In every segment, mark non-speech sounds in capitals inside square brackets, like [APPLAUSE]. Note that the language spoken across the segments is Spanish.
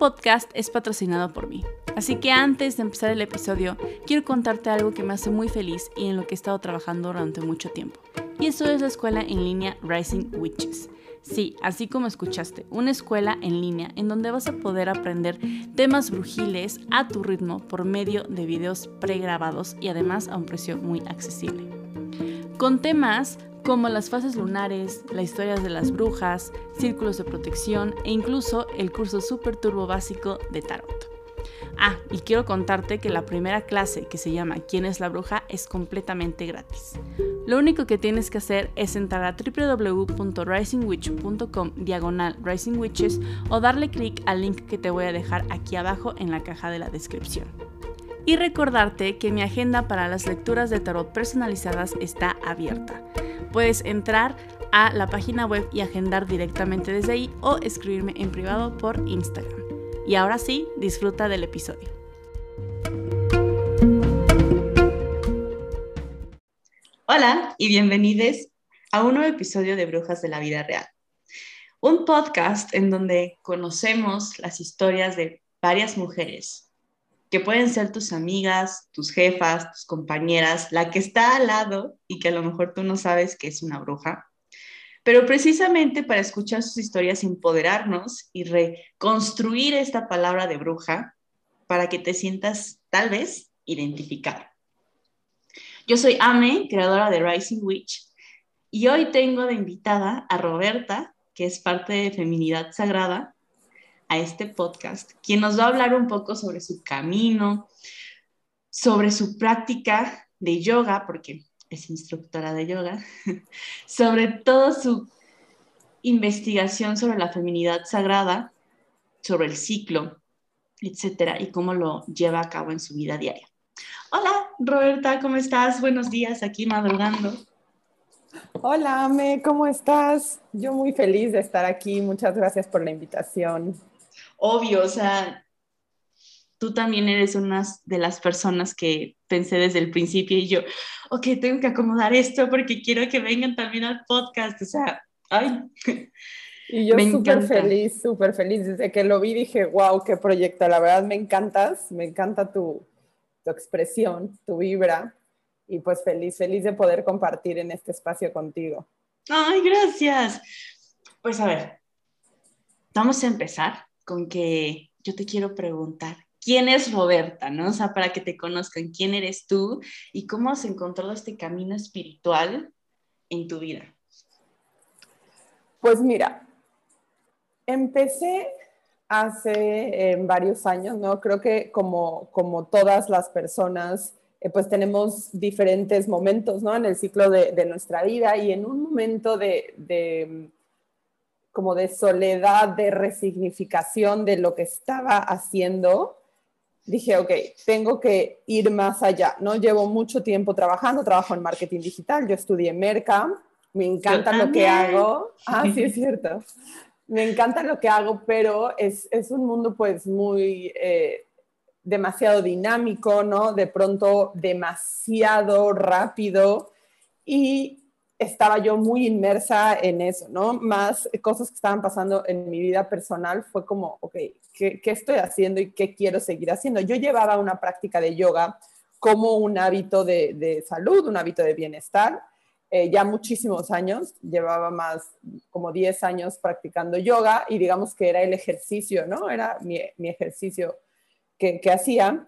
podcast es patrocinado por mí, así que antes de empezar el episodio, quiero contarte algo que me hace muy feliz y en lo que he estado trabajando durante mucho tiempo. Y eso es la escuela en línea Rising Witches. Sí, así como escuchaste, una escuela en línea en donde vas a poder aprender temas brujiles a tu ritmo por medio de videos pregrabados y además a un precio muy accesible. Con temas como las fases lunares, la historia de las brujas, círculos de protección e incluso el curso Super Turbo básico de Tarot. Ah, y quiero contarte que la primera clase que se llama ¿Quién es la bruja? es completamente gratis. Lo único que tienes que hacer es entrar a www.risingwitch.com diagonal risingwitches o darle clic al link que te voy a dejar aquí abajo en la caja de la descripción. Y recordarte que mi agenda para las lecturas de tarot personalizadas está abierta puedes entrar a la página web y agendar directamente desde ahí o escribirme en privado por Instagram. Y ahora sí, disfruta del episodio. Hola y bienvenidos a un nuevo episodio de Brujas de la Vida Real. Un podcast en donde conocemos las historias de varias mujeres que pueden ser tus amigas, tus jefas, tus compañeras, la que está al lado y que a lo mejor tú no sabes que es una bruja. Pero precisamente para escuchar sus historias, empoderarnos y reconstruir esta palabra de bruja para que te sientas tal vez identificado. Yo soy Ame, creadora de Rising Witch, y hoy tengo de invitada a Roberta, que es parte de Feminidad Sagrada, a este podcast, quien nos va a hablar un poco sobre su camino, sobre su práctica de yoga, porque es instructora de yoga, [LAUGHS] sobre todo su investigación sobre la feminidad sagrada, sobre el ciclo, etcétera, y cómo lo lleva a cabo en su vida diaria. Hola, Roberta, ¿cómo estás? Buenos días, aquí madrugando. Hola, Ame, ¿cómo estás? Yo muy feliz de estar aquí. Muchas gracias por la invitación obvio, o sea, tú también eres una de las personas que pensé desde el principio y yo, ok, tengo que acomodar esto porque quiero que vengan también al podcast, o sea, ay. [LAUGHS] Y yo súper feliz, súper feliz. Desde que lo vi dije, wow, qué proyecto. La verdad me encantas, me encanta tu, tu expresión, tu vibra. Y pues feliz, feliz de poder compartir en este espacio contigo. Ay, gracias. Pues a ver, vamos a empezar con que yo te quiero preguntar, ¿quién es Roberta? ¿no? O sea, para que te conozcan, ¿quién eres tú y cómo has encontrado este camino espiritual en tu vida? Pues mira, empecé hace eh, varios años, ¿no? Creo que como, como todas las personas, eh, pues tenemos diferentes momentos, ¿no? En el ciclo de, nuestra vida y en un momento de como de soledad, de resignificación de lo que estaba haciendo, dije, ok, tengo que ir más allá, ¿no? Llevo mucho tiempo trabajando, trabajo en marketing digital, yo estudié Merca, me encanta lo que hago. Ah, sí, [LAUGHS] es cierto. Me encanta lo que hago, pero es, es un mundo pues muy... Eh, demasiado dinámico, ¿no? De pronto demasiado rápido y estaba yo muy inmersa en eso, ¿no? Más cosas que estaban pasando en mi vida personal fue como, ok, ¿qué, estoy haciendo y qué quiero seguir haciendo? Yo llevaba una práctica de yoga como un hábito de, salud, un hábito de bienestar, eh, ya muchísimos años, llevaba más como 10 años practicando yoga y digamos que era el ejercicio, ¿no? Era mi, ejercicio que, que hacía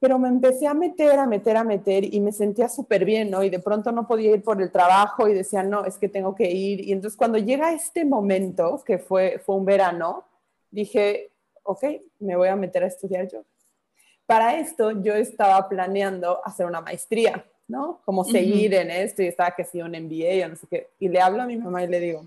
pero me empecé a meter, a meter, a meter y me sentía súper bien, ¿no? Y de pronto no podía ir por el trabajo y decía, no, es que tengo que ir. Y entonces cuando llega este momento, que fue, fue un verano, dije, ok, me voy a meter a estudiar yo. Para esto yo estaba planeando hacer una maestría, ¿no? Como seguir en esto y estaba que sí, un MBA o no sé qué. Y le hablo a mi mamá y le digo,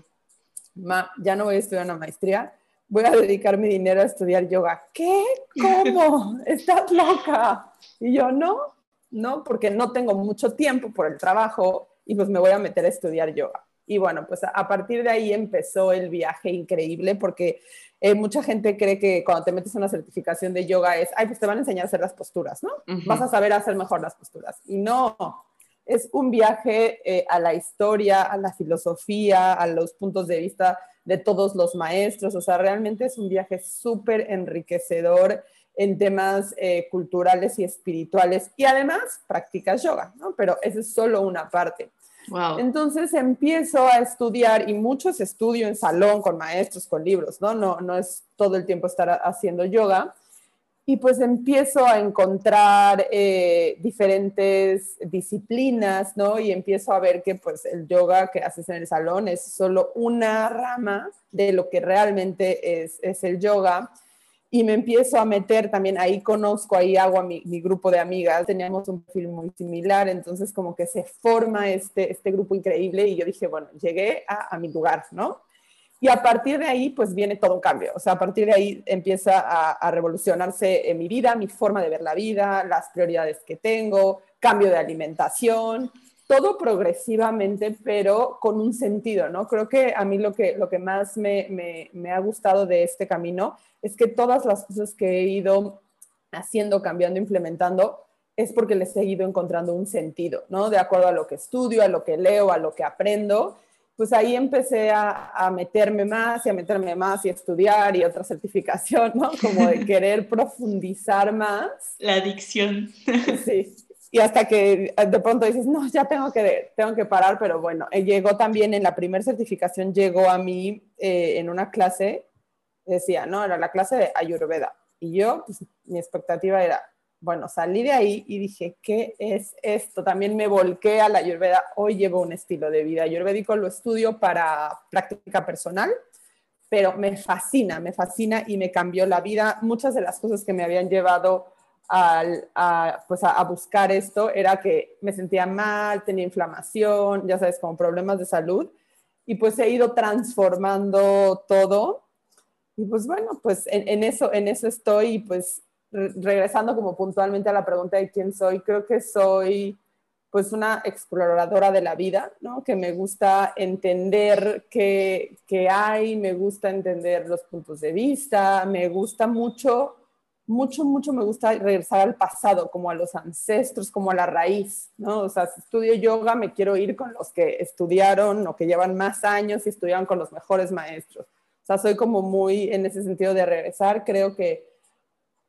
ma, ya no voy a estudiar una maestría, voy a dedicar mi dinero a estudiar yoga. ¿Qué? ¿Cómo? [LAUGHS] ¿Estás loca? Y yo, no, no, porque no tengo mucho tiempo por el trabajo y pues me voy a meter a estudiar yoga. Y bueno, pues a partir de ahí empezó el viaje increíble porque eh, mucha gente cree que cuando te metes a una certificación de yoga es, ay, pues te van a enseñar a hacer las posturas, ¿no? Vas a saber hacer mejor las posturas. Y no, es un viaje eh, a la historia, a la filosofía, a los puntos de vista de todos los maestros, o sea, realmente es un viaje súper enriquecedor en temas eh, culturales y espirituales y además practicas yoga, ¿no? Pero esa es solo una parte. Entonces empiezo a estudiar y muchos estudio en salón con maestros, con libros, ¿no? No, no es todo el tiempo estar haciendo yoga. Y pues empiezo a encontrar eh, diferentes disciplinas, ¿no? Y empiezo a ver que pues el yoga que haces en el salón es solo una rama de lo que realmente es, es el yoga y me empiezo a meter también, ahí conozco, ahí hago a mi, grupo de amigas, teníamos un perfil muy similar, entonces como que se forma este, este grupo increíble y yo dije, bueno, llegué a, a mi lugar, ¿no? Y a partir de ahí, pues viene todo un cambio. O sea, a partir de ahí empieza a, revolucionarse en mi vida, mi forma de ver la vida, las prioridades que tengo, cambio de alimentación, todo progresivamente, pero con un sentido, ¿no? Creo que a mí lo que, lo que más me ha gustado de este camino es que todas las cosas que he ido haciendo, cambiando, implementando, es porque les he ido encontrando un sentido, ¿no? De acuerdo a lo que estudio, a lo que leo, a lo que aprendo. Pues ahí empecé a, a meterme más y a meterme más y a estudiar y otra certificación, ¿no? Como de [LAUGHS] querer profundizar más. La adicción. Sí. Y hasta que de pronto dices, no, ya tengo que, tengo que parar, pero bueno, eh, llegó también en la primera certificación, llegó a mí eh, en una clase decía, no, era la clase de Ayurveda. Y yo, pues, mi expectativa era, bueno, salí de ahí y dije, ¿qué es esto? También me volqué a la Ayurveda. Hoy llevo un estilo de vida ayurvédico, lo estudio para práctica personal, pero me fascina, me fascina y me cambió la vida. Muchas de las cosas que me habían llevado a, pues a, buscar esto era que me sentía mal, tenía inflamación, ya sabes, como problemas de salud. Y pues he ido transformando todo y pues bueno, pues en, eso, en eso estoy y pues regresando como puntualmente a la pregunta de quién soy, creo que soy pues una exploradora de la vida, ¿no? Que me gusta entender qué, qué hay, me gusta entender los puntos de vista, me gusta mucho, mucho, mucho me gusta regresar al pasado, como a los ancestros, como a la raíz, ¿no? O sea, si estudio yoga, me quiero ir con los que estudiaron o que llevan más años y estudiaron con los mejores maestros. O sea, soy como muy en ese sentido de regresar. Creo que,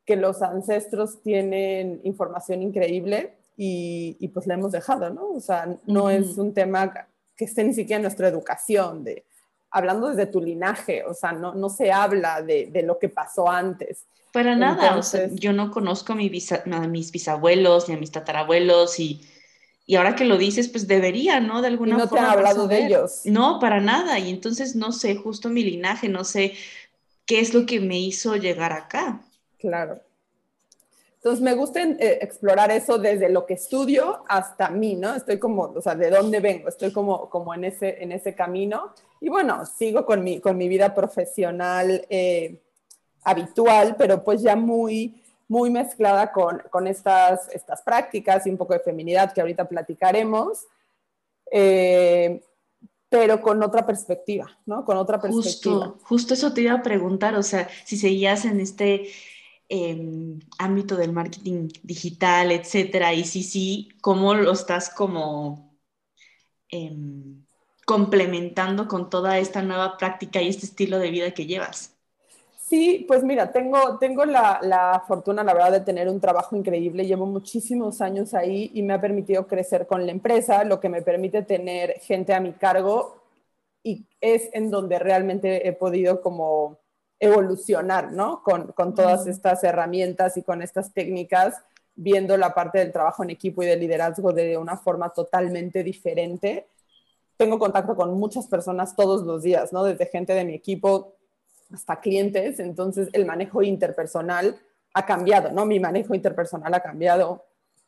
que los ancestros tienen información increíble y, y, pues la hemos dejado, ¿no? O sea, no es un tema que esté ni siquiera en nuestra educación, de, hablando desde tu linaje, o sea, no, no se habla de, de lo que pasó antes. Para nada, o sea, yo no conozco a, mi a mis bisabuelos ni a mis tatarabuelos y y ahora que lo dices, pues debería, ¿no? De alguna y no te han hablado de ellos. No, para nada. Y entonces no sé justo mi linaje, no sé qué es lo que me hizo llegar acá. Claro. Entonces me gusta eh, explorar eso desde lo que estudio hasta mí, ¿no? Estoy como, o sea, de dónde vengo, estoy como, como en, ese, en ese camino. Y bueno, sigo con mi, con mi vida profesional eh, habitual, pero pues ya muy muy mezclada con, con estas, estas prácticas y un poco de feminidad que ahorita platicaremos, eh, pero con otra perspectiva, ¿no? Con otra perspectiva. Justo, justo eso te iba a preguntar, o sea, si seguías en este em, ámbito del marketing digital, etcétera, y si sí, ¿cómo lo estás como em, complementando con toda esta nueva práctica y este estilo de vida que llevas? Sí, pues mira, tengo, tengo la, la, fortuna, la verdad, de tener un trabajo increíble. Llevo muchísimos años ahí y me ha permitido crecer con la empresa, lo que me permite tener gente a mi cargo y es en donde realmente he podido como evolucionar, ¿no? Con, con todas estas herramientas y con estas técnicas, viendo la parte del trabajo en equipo y de liderazgo de una forma totalmente diferente. Tengo contacto con muchas personas todos los días, ¿no? Desde gente de mi equipo, hasta clientes, entonces el manejo interpersonal ha cambiado, ¿no? Mi manejo interpersonal ha cambiado,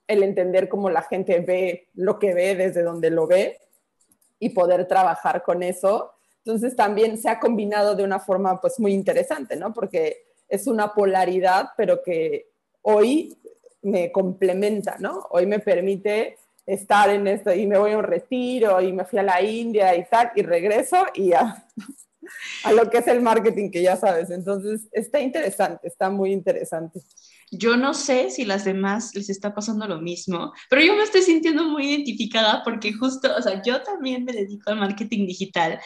el entender cómo la gente ve lo que ve desde donde lo ve y poder trabajar con eso. Entonces también se ha combinado de una forma pues muy interesante, ¿no? Porque es una polaridad, pero que hoy me complementa, ¿no? Hoy me permite estar en esto y me voy a un retiro y me fui a la India y tal y regreso y ya [LAUGHS] a lo que es el marketing, que ya sabes. Entonces, está interesante, está muy interesante. Yo no sé si las demás les está pasando lo mismo, pero yo me estoy sintiendo muy identificada porque justo, o sea, yo también me dedico al marketing digital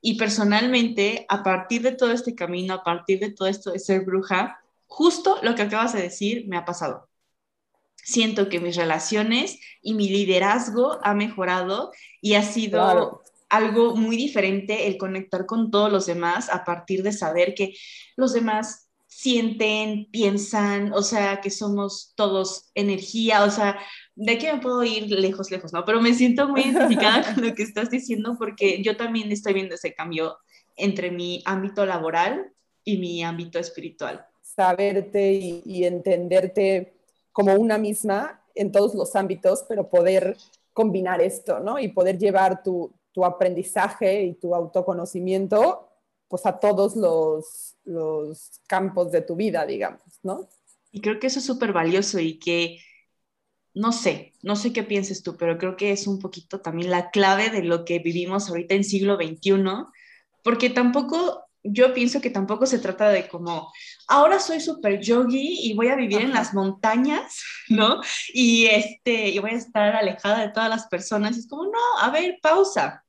y personalmente, a partir de todo este camino, a partir de todo esto de ser bruja, justo lo que acabas de decir me ha pasado. Siento que mis relaciones y mi liderazgo ha mejorado y ha sido algo muy diferente el conectar con todos los demás a partir de saber que los demás sienten, piensan, o sea, que somos todos energía, o sea, de que me puedo ir lejos, lejos, ¿no? Pero me siento muy identificada [LAUGHS] con lo que estás diciendo porque yo también estoy viendo ese cambio entre mi ámbito laboral y mi ámbito espiritual. Saberte y, y entenderte como una misma en todos los ámbitos, pero poder combinar esto, ¿no? Y poder llevar tu, tu aprendizaje y tu autoconocimiento pues a todos los, los campos de tu vida, digamos, ¿no? Y creo que eso es súper valioso y que, no sé, no sé qué pienses tú, pero creo que es un poquito también la clave de lo que vivimos ahorita en siglo XXI, porque tampoco, yo pienso que tampoco se trata de como, ahora soy súper yogi y voy a vivir en las montañas, [LAUGHS] ¿no? Y, este, y voy a estar alejada de todas las personas. Es como, no, a ver, pausa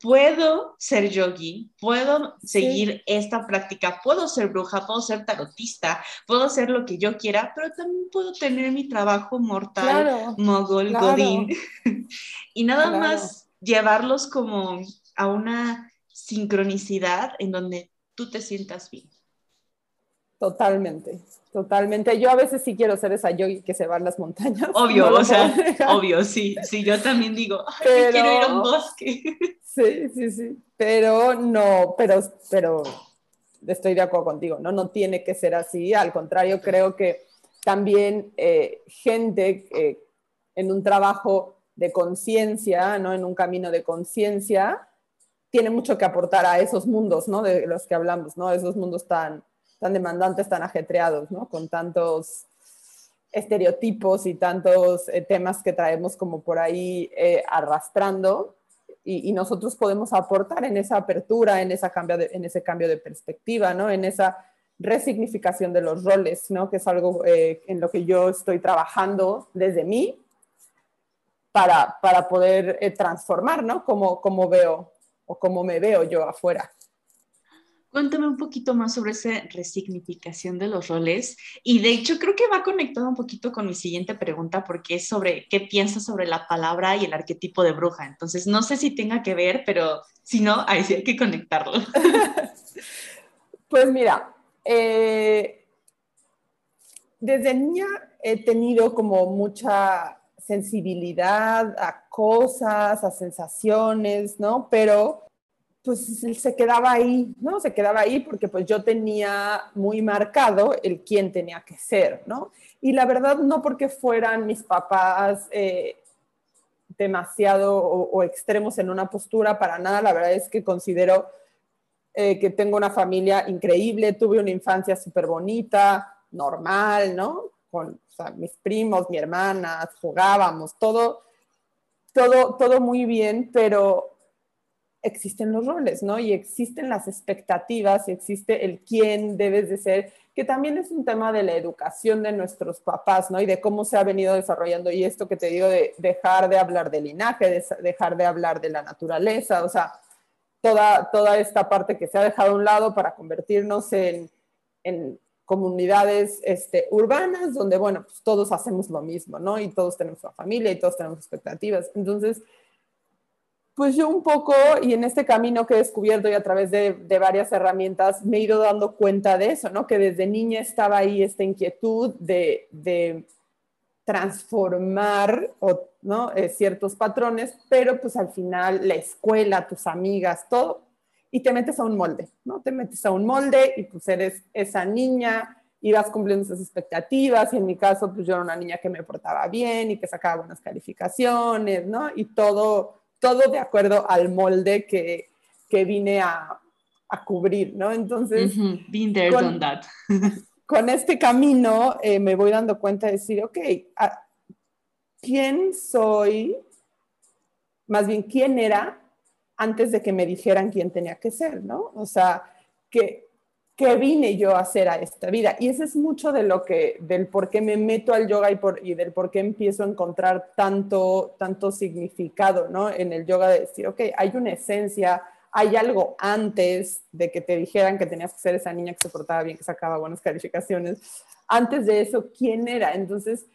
puedo ser yogi, puedo seguir esta práctica, puedo ser bruja, puedo ser tarotista, puedo hacer lo que yo quiera, pero también puedo tener mi trabajo mortal, mogol, godín, [LAUGHS] y nada más llevarlos como a una sincronicidad en donde tú te sientas bien. Totalmente, totalmente. Yo a veces sí quiero ser esa yogi que se va a las montañas. [LAUGHS] Obvio, o sea, obvio, sí, sí, yo también digo, quiero ir a un bosque. [LAUGHS] Sí, sí, sí, pero no, pero, pero estoy de acuerdo contigo, ¿no? No tiene que ser así, al contrario, creo que también eh, gente eh, en un trabajo de conciencia, ¿no? En un camino de conciencia, tiene mucho que aportar a esos mundos, ¿no? De los que hablamos, ¿no? Esos mundos tan, tan demandantes, tan ajetreados, ¿no? Con tantos estereotipos y tantos eh, temas que traemos como por ahí arrastrando y, nosotros podemos aportar en esa apertura, en, esa cambio en ese cambio de perspectiva, ¿no? En esa resignificación de los roles, ¿no? Que es algo eh, en lo que yo estoy trabajando desde mí para, para poder eh, transformar, ¿no? Como veo o como me veo yo afuera. Cuéntame un poquito más sobre esa resignificación de los roles. Y de hecho creo que va conectado un poquito con mi siguiente pregunta porque es sobre qué piensas sobre la palabra y el arquetipo de bruja. Entonces no sé si tenga que ver, pero si no, ahí hay que conectarlo. [LAUGHS] pues mira, eh, desde niña he tenido como mucha sensibilidad a cosas, a sensaciones, ¿no? Pero pues se quedaba ahí, ¿no? Se quedaba ahí porque pues yo tenía muy marcado el quién tenía que ser, ¿no? Y la verdad no porque fueran mis papás eh, demasiado o, extremos en una postura, para nada, la verdad es que considero eh, que tengo una familia increíble, tuve una infancia súper bonita, normal, ¿no? Con mis primos, mi hermana, jugábamos, todo, todo, todo muy bien, pero existen los roles, ¿no? Y existen las expectativas, y existe el quién debes de ser, que también es un tema de la educación de nuestros papás, ¿no? Y de cómo se ha venido desarrollando. Y esto que te digo de dejar de hablar de linaje, de dejar de hablar de la naturaleza, o sea, toda, toda esta parte que se ha dejado a un lado para convertirnos en, en comunidades este, urbanas donde, bueno, pues todos hacemos lo mismo, ¿no? Y todos tenemos una familia y todos tenemos expectativas. Entonces, pues yo un poco, y en este camino que he descubierto y a través de, varias herramientas, me he ido dando cuenta de eso, ¿no? Que desde niña estaba ahí esta inquietud de, transformar ¿no? Eh, ciertos patrones, pero pues al final la escuela, tus amigas, todo, y te metes a un molde, ¿no? Te metes a un molde y pues eres esa niña y vas cumpliendo esas expectativas, y en mi caso, pues yo era una niña que me portaba bien y que sacaba buenas calificaciones, ¿no? Y todo todo de acuerdo al molde que, que vine a, a, cubrir, ¿no? Entonces, Been there, con, that. [LAUGHS] con este camino eh, me voy dando cuenta de decir, ok, ¿quién soy? Más bien, ¿quién era antes de que me dijeran quién tenía que ser, ¿no? O sea, que ¿qué vine yo a hacer a esta vida? Y ese es mucho de lo que, del por qué me meto al yoga y, por, y del por qué empiezo a encontrar tanto, tanto significado, ¿no? En el yoga de decir, ok, hay una esencia, hay algo antes de que te dijeran que tenías que ser esa niña que se portaba bien, que sacaba buenas calificaciones. Antes de eso, ¿quién era? Entonces,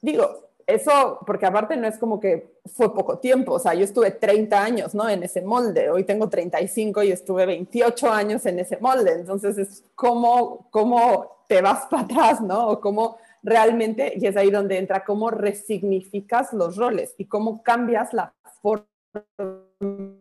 digo, eso, porque aparte no es como que fue poco tiempo, o sea, yo estuve 30 años, ¿no? En ese molde, hoy tengo 35 y estuve 28 años en ese molde, entonces es como, cómo te vas para atrás, ¿no? O cómo realmente, y es ahí donde entra, cómo resignificas los roles y cómo cambias la forma en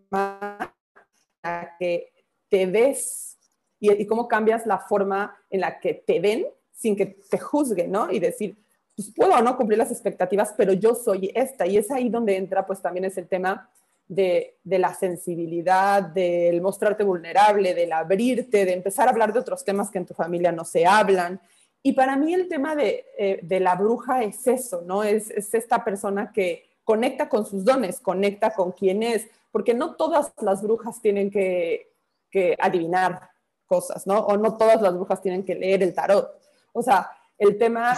la que te ves y, y cómo cambias la forma en la que te ven sin que te juzguen, ¿no? Y decir, pues puedo o no cumplir las expectativas, pero yo soy esta. Y es ahí donde entra pues también es el tema de, la sensibilidad, del mostrarte vulnerable, del abrirte, de empezar a hablar de otros temas que en tu familia no se hablan. Y para mí el tema de, eh, la bruja es eso, ¿no? Es, esta persona que conecta con sus dones, conecta con quién es, porque no todas las brujas tienen que, que adivinar cosas, ¿no? O no todas las brujas tienen que leer el tarot. O sea, el tema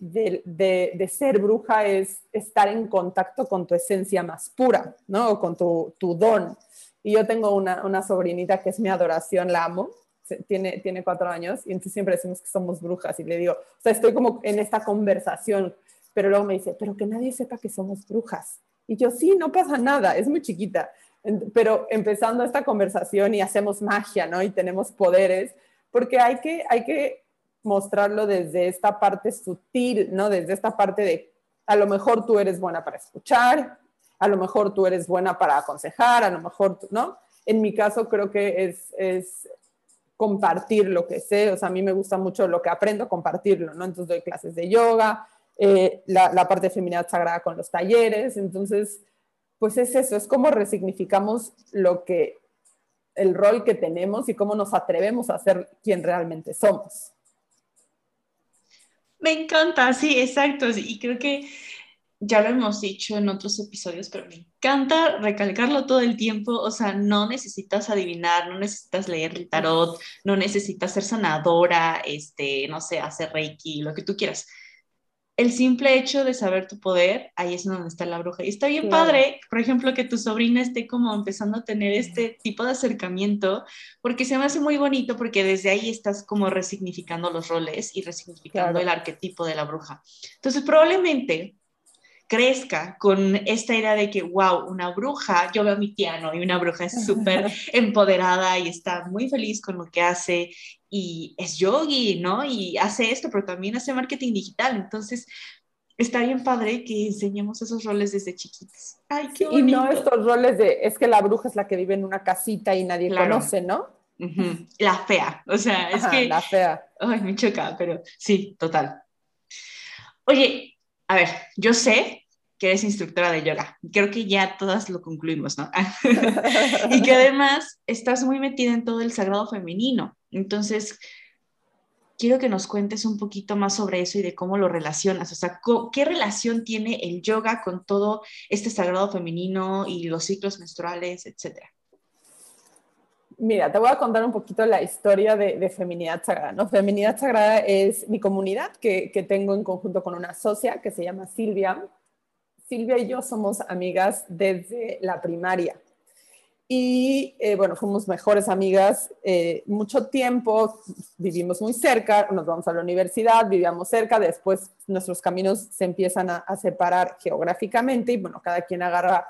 de, ser bruja es estar en contacto con tu esencia más pura, ¿no? O con tu, don. Y yo tengo una, sobrinita que es mi adoración, la amo, tiene, tiene cuatro años, y entonces siempre decimos que somos brujas, y le digo, o sea, estoy como en esta conversación, pero luego me dice, pero que nadie sepa que somos brujas. Y yo, sí, no pasa nada, es muy chiquita. Pero empezando esta conversación y hacemos magia, ¿no? Y tenemos poderes, porque hay que, hay que mostrarlo desde esta parte sutil, ¿no? Desde esta parte de, a lo mejor tú eres buena para escuchar, a lo mejor tú eres buena para aconsejar, a lo mejor, ¿no? En mi caso creo que es, es compartir lo que sé, o sea, a mí me gusta mucho lo que aprendo, compartirlo, ¿no? Entonces doy clases de yoga, eh, la, parte de feminidad sagrada con los talleres, entonces, pues es eso, es como resignificamos lo que, el rol que tenemos y cómo nos atrevemos a ser quien realmente somos. Me encanta, sí, exacto. Y creo que ya lo hemos dicho en otros episodios, pero me encanta recalcarlo todo el tiempo. O sea, no necesitas adivinar, no necesitas leer el tarot, no necesitas ser sanadora, este, no sé, hacer reiki, lo que tú quieras el simple hecho de saber tu poder, ahí es donde está la bruja. Y está bien padre, por ejemplo, que tu sobrina esté como empezando a tener este tipo de acercamiento, porque se me hace muy bonito, porque desde ahí estás como resignificando los roles y resignificando el arquetipo de la bruja. Entonces, probablemente crezca con esta idea de que, wow, una bruja, yo veo a mi tía, Y una bruja es súper [LAUGHS] empoderada y está muy feliz con lo que hace y es yogi, ¿no? Y hace esto, pero también hace marketing digital. Entonces, está bien padre que enseñemos esos roles desde chiquitos. Ay, qué Y no estos roles de, es que la bruja es la que vive en una casita y nadie conoce, ¿no? La fea, o sea, es que... La fea. Ay, me choca, pero sí, total. Oye, a ver, yo sé que eres instructora de yoga. Creo que ya todas lo concluimos, ¿no? [LAUGHS] y que además estás muy metida en todo el sagrado femenino. Entonces, quiero que nos cuentes un poquito más sobre eso y de cómo lo relacionas. O sea, ¿qué relación tiene el yoga con todo este sagrado femenino y los ciclos menstruales, etcétera? Mira, te voy a contar un poquito la historia de, Feminidad Sagrada. ¿no? Feminidad Sagrada es mi comunidad que, que, tengo en conjunto con una socia que se llama Silvia. Silvia y yo somos amigas desde la primaria. Y eh, bueno, fuimos mejores amigas eh, mucho tiempo, vivimos muy cerca, nos vamos a la universidad, vivíamos cerca, después nuestros caminos se empiezan a, separar geográficamente y bueno, cada quien agarra,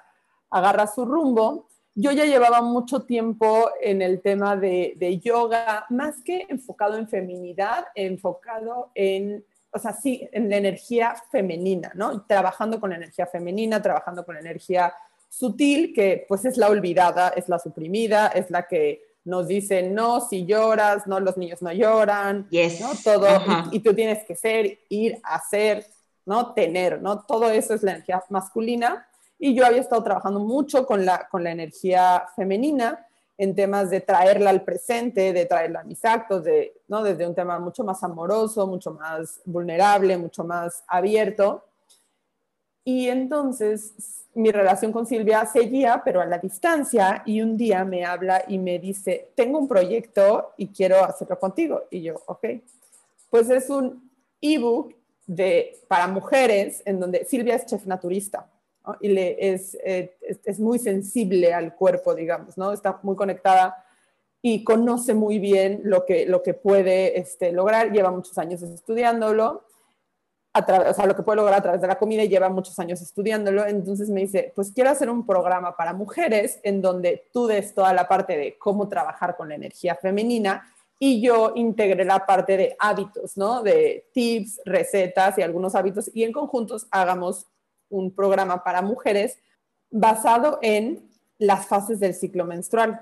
agarra su rumbo. Yo ya llevaba mucho tiempo en el tema de, de yoga, más que enfocado en feminidad, enfocado en o sea, sí, en la energía femenina, ¿no? Trabajando con la energía femenina, trabajando con la energía sutil, que pues es la olvidada, es la suprimida, es la que nos dice, no, si lloras, no, los niños no lloran, ¿no? Todo, y, tú tienes que ser, ir, hacer, ¿no? Tener, ¿no? Todo eso es la energía masculina. Y yo había estado trabajando mucho con la, con la energía femenina, en temas de traerla al presente, de traerla a mis actos, de, ¿no? desde un tema mucho más amoroso, mucho más vulnerable, mucho más abierto. Y entonces mi relación con Silvia seguía, pero a la distancia, y un día me habla y me dice, tengo un proyecto y quiero hacerlo contigo. Y yo, ok, pues es un ebook de, para mujeres en donde Silvia es chef naturista y eh, es, es, muy sensible al cuerpo, digamos, ¿no? Está muy conectada y conoce muy bien lo que, lo que puede este, lograr, lleva muchos años estudiándolo a o sea, lo que puede lograr a través de la comida y lleva muchos años estudiándolo. Entonces me dice, pues quiero hacer un programa para mujeres en donde tú des toda la parte de cómo trabajar con la energía femenina y yo integre la parte de hábitos, ¿no? De tips, recetas y algunos hábitos y en conjuntos hagamos un programa para mujeres basado en las fases del ciclo menstrual.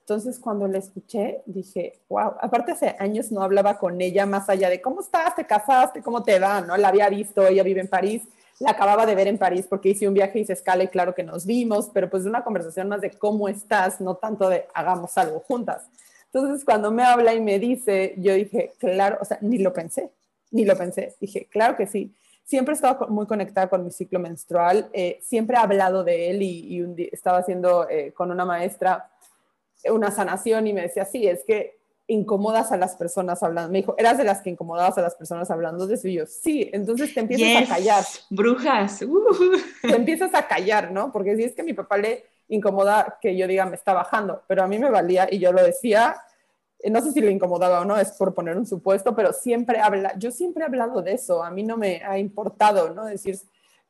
Entonces, cuando la escuché, dije, wow, aparte hace años no hablaba con ella más allá de cómo estás, te casaste, cómo te va, ¿no? La había visto, ella vive en París, la acababa de ver en París porque hice un viaje, hice escala y claro que nos vimos, pero pues una conversación más de cómo estás, no tanto de hagamos algo juntas. Entonces, cuando me habla y me dice, yo dije, claro, o sea, ni lo pensé, ni lo pensé. Dije, claro que sí. Siempre he estado muy conectada con mi ciclo menstrual, eh, siempre he hablado de él y, y un día estaba haciendo eh, con una maestra una sanación y me decía, sí, es que incomodas a las personas hablando. Me dijo, ¿eras de las que incomodabas a las personas hablando de eso? Y yo, sí, entonces te empiezas a callar. Brujas. Uh. Te empiezas a callar, ¿no? Porque si es que a mi papá le incomoda que yo diga, me está bajando, pero a mí me valía y yo lo decía, no sé si le incomodaba o no, es por poner un supuesto, pero siempre habla, yo siempre he hablado de eso, a mí no me ha importado, ¿no? Decir,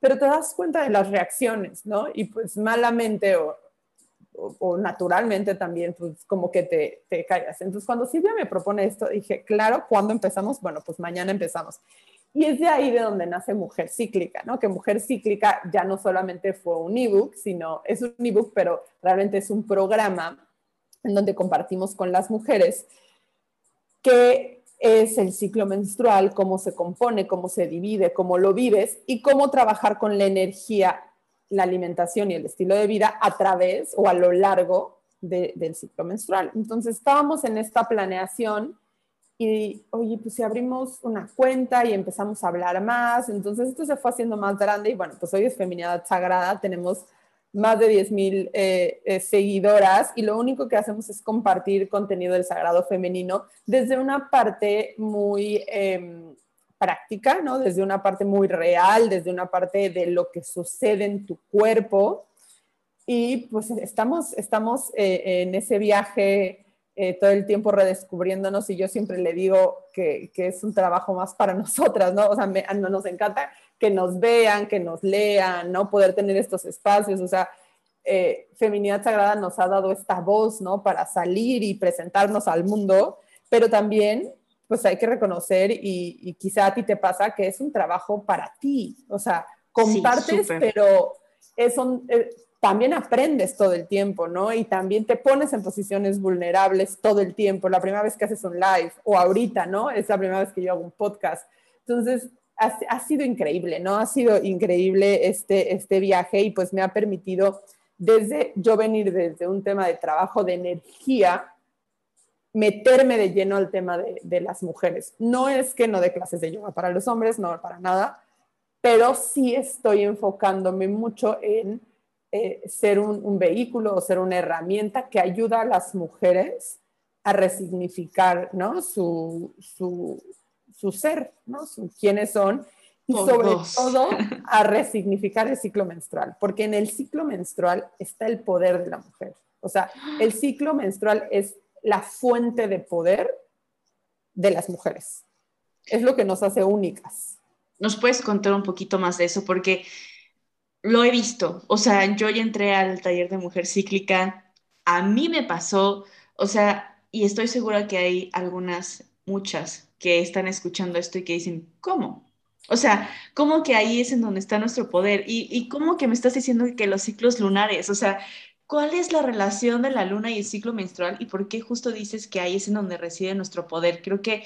pero te das cuenta de las reacciones, ¿no? Y pues malamente o o, naturalmente también, pues como que te, te caigas. Entonces, cuando Silvia me propone esto, dije, claro, ¿cuándo empezamos? Bueno, pues mañana empezamos. Y es de ahí de donde nace Mujer Cíclica, ¿no? Que Mujer Cíclica ya no solamente fue un ebook, sino es un ebook, pero realmente es un programa en donde compartimos con las mujeres qué es el ciclo menstrual, cómo se compone, cómo se divide, cómo lo vives y cómo trabajar con la energía la alimentación y el estilo de vida a través o a lo largo del ciclo menstrual. Entonces estábamos en esta planeación y, oye, pues si abrimos una cuenta y empezamos a hablar más, entonces esto se fue haciendo más grande y bueno, pues hoy es Feminidad Sagrada, tenemos más de 10 mil eh, eh, seguidoras y lo único que hacemos es compartir contenido del sagrado femenino desde una parte muy em, práctica, ¿no? Desde una parte muy real, desde una parte de lo que sucede en tu cuerpo. Y pues estamos, estamos eh, en ese viaje todo el tiempo redescubriéndonos y yo siempre le digo que, que es un trabajo más para [LAUGHS] nosotras, ¿no? O sea, nos encanta que nos vean, que nos lean, ¿no? Poder tener estos espacios, o sea, eh, Feminidad Sagrada nos ha dado esta voz, ¿no? Para salir y presentarnos al mundo, pero también pues hay que reconocer y, quizá a ti te pasa que es un trabajo para ti, o sea, compartes, pero eh, también aprendes todo el tiempo, ¿no? Y también te pones en posiciones vulnerables todo el tiempo. La primera vez que haces un live o ahorita, ¿no? Es la primera vez que yo hago un podcast. Entonces, ha, sido increíble, ¿no? Ha sido increíble este, este viaje y pues me ha permitido desde yo venir desde un tema de trabajo de energía meterme de lleno al tema de, las mujeres. No es que no dé clases de yoga para los hombres, no para nada, pero sí estoy enfocándome mucho en eh, ser un, vehículo o ser una herramienta que ayuda a las mujeres a resignificar ¿no? su, ser, ¿no? Su, quiénes son y sobre todo [LAUGHS] a resignificar el ciclo menstrual, porque en el ciclo menstrual está el poder de la mujer. O sea, el ciclo menstrual es la fuente de poder de las mujeres. Es lo que nos hace únicas. ¿Nos puedes contar un poquito más de eso? Porque lo he visto. O sea, yo ya entré al taller de mujer cíclica. A mí me pasó, o sea, y estoy segura que hay algunas, muchas, que están escuchando esto y que dicen, ¿cómo? O sea, ¿cómo que ahí es en donde está nuestro poder? ¿Y, y cómo que me estás diciendo que los ciclos lunares? O sea, ¿Cuál es la relación de la luna y el ciclo menstrual y por qué justo dices que ahí es en donde reside nuestro poder? Creo que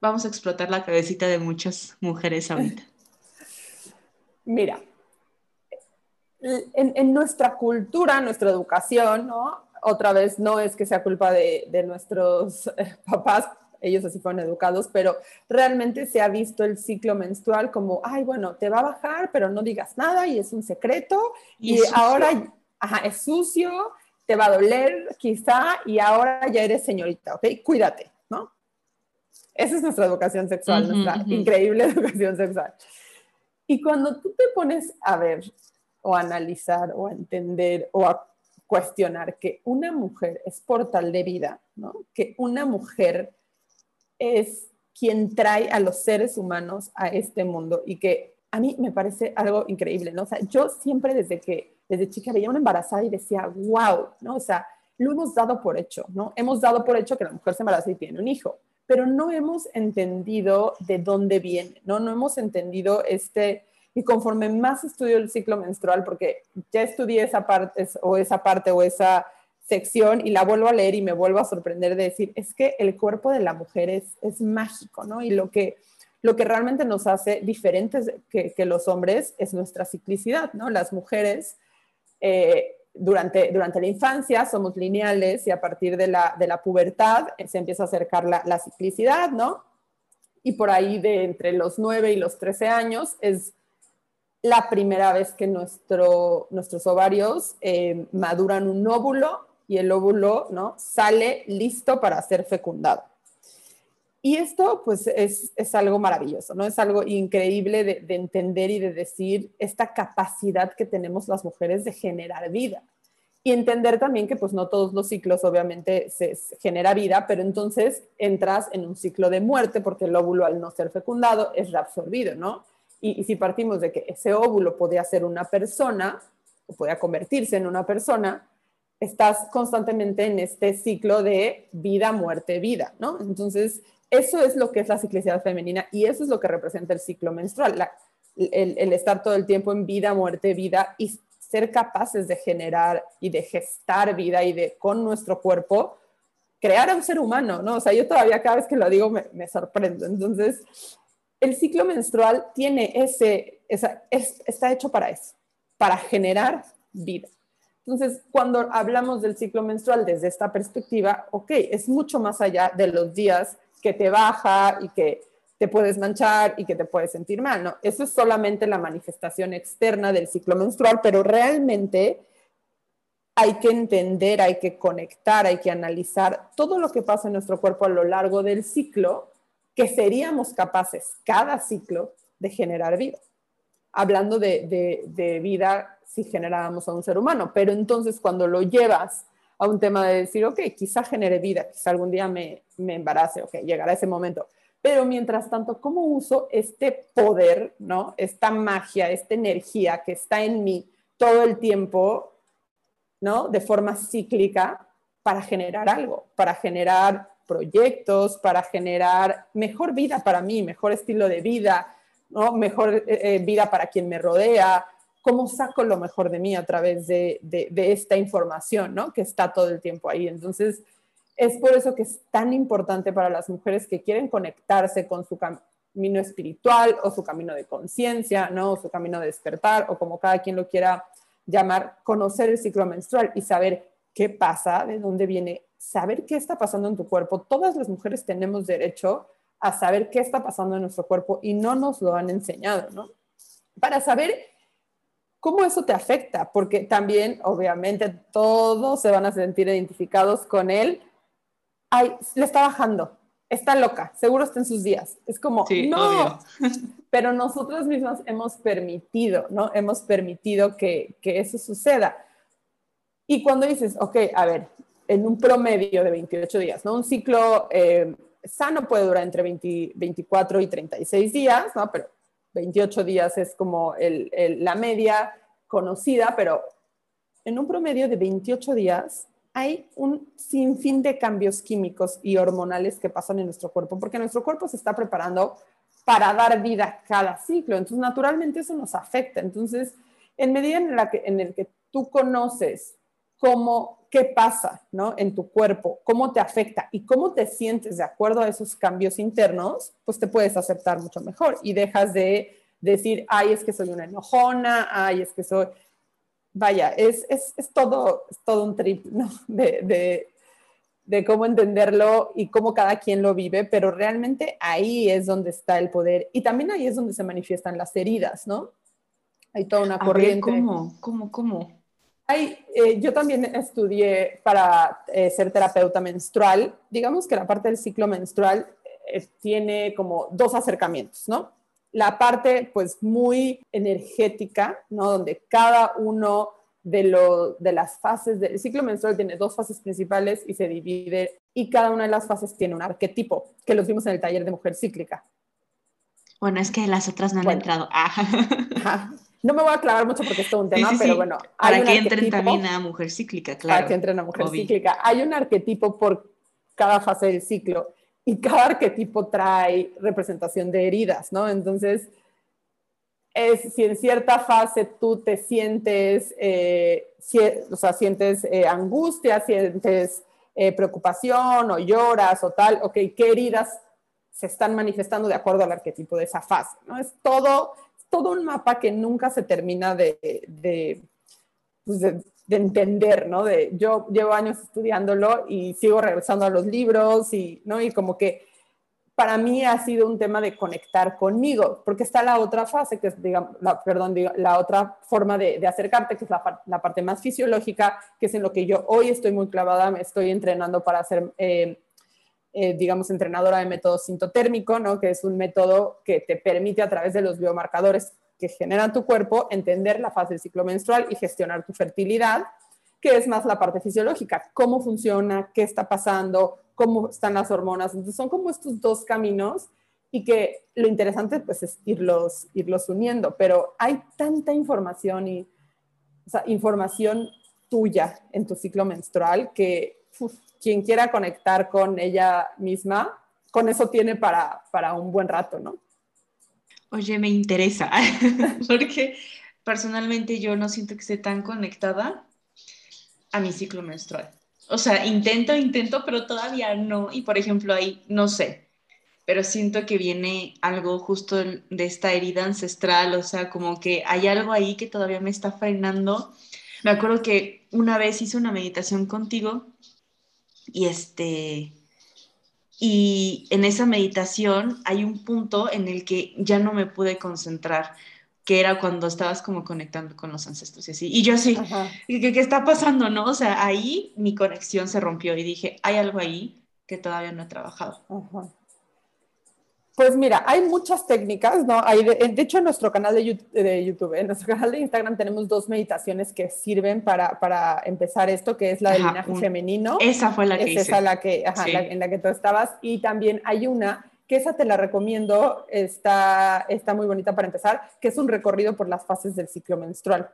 vamos a explotar la cabecita de muchas mujeres ahorita. [LAUGHS] Mira, en, nuestra cultura, nuestra educación, ¿no? Otra vez no es que sea culpa de, nuestros eh, papás, ellos así fueron educados, pero realmente se ha visto el ciclo menstrual como, ay, bueno, te va a bajar, pero no digas nada y es un secreto y, ahora, ajá, es sucio, te va a doler quizá y ahora ya eres señorita, ¿ok? Cuídate, ¿no? Esa es nuestra educación sexual, nuestra increíble [LAUGHS] educación sexual. Y cuando tú te pones a ver o a analizar o a entender o a cuestionar que una mujer es portal de vida, ¿no? que una mujer es quien trae a los seres humanos a este mundo y que a mí me parece algo increíble, ¿no? O sea, yo siempre desde que, desde chica veía una embarazada y decía, wow, ¿no? O sea, lo hemos dado por hecho, ¿no? Hemos dado por hecho que la mujer se embaraza y tiene un hijo, pero no hemos entendido de dónde viene, ¿no? No hemos entendido este, y conforme más estudio el ciclo menstrual, porque ya estudié esa parte o esa parte o esa sección y la vuelvo a leer y me vuelvo a sorprender de decir, es que el cuerpo de la mujer es, es mágico, ¿no? Y lo que, lo que realmente nos hace diferentes que, que los hombres es nuestra ciclicidad, ¿no? Las mujeres eh, durante, durante la infancia somos lineales y a partir de la, de la pubertad eh, se empieza a acercar la, la ciclicidad, ¿no? Y por ahí de entre los 9 y los 13 años es la primera vez que nuestro, nuestros ovarios eh, maduran un óvulo y el óvulo ¿no? sale listo para ser fecundado. Y esto pues es, es algo maravilloso, ¿no? Es algo increíble de, de, entender y de decir esta capacidad que tenemos las mujeres de generar vida. Y entender también que pues no todos los ciclos obviamente se, se genera vida, pero entonces entras en un ciclo de muerte porque el óvulo al no ser fecundado es reabsorbido, ¿no? Y, si partimos de que ese óvulo podía ser una persona, o podía convertirse en una persona, estás constantemente en este ciclo de vida, muerte, vida, ¿no? Entonces, eso es lo que es la ciclicidad femenina y eso es lo que representa el ciclo menstrual, el, estar todo el tiempo en vida, muerte, vida y ser capaces de generar y de gestar vida y de con nuestro cuerpo crear a un ser humano, ¿no? O sea, yo todavía cada vez que lo digo me, me sorprendo. Entonces, el ciclo menstrual tiene ese, está hecho para eso, para generar vida. Entonces, cuando hablamos del ciclo menstrual desde esta perspectiva, ok, es mucho más allá de los días que te baja y que te puedes manchar y que te puedes sentir mal, ¿no? Eso es solamente la manifestación externa del ciclo menstrual, pero realmente hay que entender, hay que conectar, hay que analizar todo lo que pasa en nuestro cuerpo a lo largo del ciclo que seríamos capaces cada ciclo de generar vida. Hablando de, vida si generáramos a un ser humano, pero entonces cuando lo llevas a un tema de decir, ok, quizá genere vida, quizá algún día me, me embarace, ok, llegará ese momento. Pero mientras tanto, ¿cómo uso este poder, ¿no? esta magia, esta energía que está en mí todo el tiempo, ¿no? de forma cíclica para generar algo, para generar proyectos, para generar mejor vida para mí, mejor estilo de vida, ¿no? mejor eh, eh, vida para quien me rodea, cómo saco lo mejor de mí a través de, de, esta información, ¿no? Que está todo el tiempo ahí. Entonces, es por eso que es tan importante para las mujeres que quieren conectarse con su camino espiritual o su camino de conciencia, ¿no? O su camino de despertar o como cada quien lo quiera llamar, conocer el ciclo menstrual y saber qué pasa, de dónde viene saber qué está pasando en tu cuerpo. Todas las mujeres tenemos derecho a saber qué está pasando en nuestro cuerpo y no nos lo han enseñado, ¿no? Para saber cómo eso te afecta, porque también, obviamente, todos se van a sentir identificados con él. Ay, le está bajando, está loca, seguro está en sus días. Es como, no, [LAUGHS] pero nosotros mismos hemos permitido, ¿no? Hemos permitido que, que eso suceda. Y cuando dices, ok, a ver, en un promedio de 28 días, ¿no? Un ciclo eh, sano puede durar entre 20, 24 y 36 días, ¿no? Pero 28 días es como la media conocida, pero en un promedio de 28 días hay un sinfín de cambios químicos y hormonales que pasan en nuestro cuerpo, porque nuestro cuerpo se está preparando para dar vida cada ciclo. Entonces, naturalmente eso nos afecta. Entonces, en medida en la que, en el que tú conoces cómo qué pasa ¿no? en tu cuerpo, cómo te afecta y cómo te sientes de acuerdo a esos cambios internos, pues te puedes aceptar mucho mejor y dejas de decir, ay, es que soy una enojona, ay, es que soy... Vaya, es, es, es todo, es todo un trip, [LAUGHS] ¿no? De, de, de cómo entenderlo y cómo cada quien lo vive, pero realmente ahí es donde está el poder y también ahí es donde se manifiestan las heridas, ¿no? Hay toda una corriente. ¿Cómo? ¿Cómo? ¿Cómo? Hay, eh, yo también estudié para eh, ser terapeuta menstrual. Digamos que la parte del ciclo menstrual eh, tiene como dos acercamientos, ¿no? La parte pues muy energética, ¿no? Donde cada uno de, lo, de las fases del ciclo menstrual tiene dos fases principales y se divide y cada una de las fases tiene un arquetipo, que los vimos en el taller de mujer cíclica. Bueno, es que las otras no han entrado. Ah. [LAUGHS] No me voy a aclarar mucho porque es todo un tema, pero bueno. Para que entren también a mujer cíclica, claro. Para que entren a mujer cíclica. Hay un arquetipo por cada fase del ciclo y cada arquetipo trae representación de heridas, ¿no? Entonces, es si en cierta fase tú te sientes, eh, o sea, sientes eh, angustia, sientes eh, preocupación o lloras o tal, ok, ¿qué heridas se están manifestando de acuerdo al arquetipo de esa fase? ¿no? Es todo, todo un mapa que nunca se termina de, de, pues de, de entender, ¿no? De, yo llevo años estudiándolo y sigo regresando a los libros y, ¿no? Y como que para mí ha sido un tema de conectar conmigo, porque está la otra fase, que es, digamos, la, perdón, la otra forma de, acercarte, que es la, parte más fisiológica, que es en lo que yo hoy estoy muy clavada, me estoy entrenando para ser, eh, eh, digamos, entrenadora de método sintotérmico, ¿no? que es un método que te permite a través de los biomarcadores que generan tu cuerpo entender la fase del ciclo menstrual y gestionar tu fertilidad, que es más la parte fisiológica, cómo funciona, qué está pasando, cómo están las hormonas. Entonces son como estos dos caminos y que lo interesante pues es irlos, irlos uniendo, pero hay tanta información y información tuya en tu ciclo menstrual que quien quiera conectar con ella misma, con eso tiene para, para un buen rato, ¿no? Oye, me interesa, [LAUGHS] porque personalmente yo no siento que esté tan conectada a mi ciclo menstrual. O sea, intento, intento, pero todavía no. Y por ejemplo, ahí no sé, pero siento que viene algo justo de esta herida ancestral, o sea, como que hay algo ahí que todavía me está frenando. Me acuerdo que una vez hice una meditación contigo y este y en esa meditación hay un punto en el que ya no me pude concentrar que era cuando estabas como conectando con los ancestros y así. Y yo así, ¿qué, ¿qué, está pasando, no? O sea, ahí mi conexión se rompió y dije, hay algo ahí que todavía no he trabajado. Pues mira, hay muchas técnicas, ¿no? Hay de, hecho, en nuestro canal de YouTube, en nuestro canal de Instagram tenemos dos meditaciones que sirven para, para empezar esto, que es la del linaje femenino. Esa fue la que es Esa la que, ajá, en la que tú estabas. Y también hay una que esa te la recomiendo, está, está muy bonita para empezar, que es un recorrido por las fases del ciclo menstrual.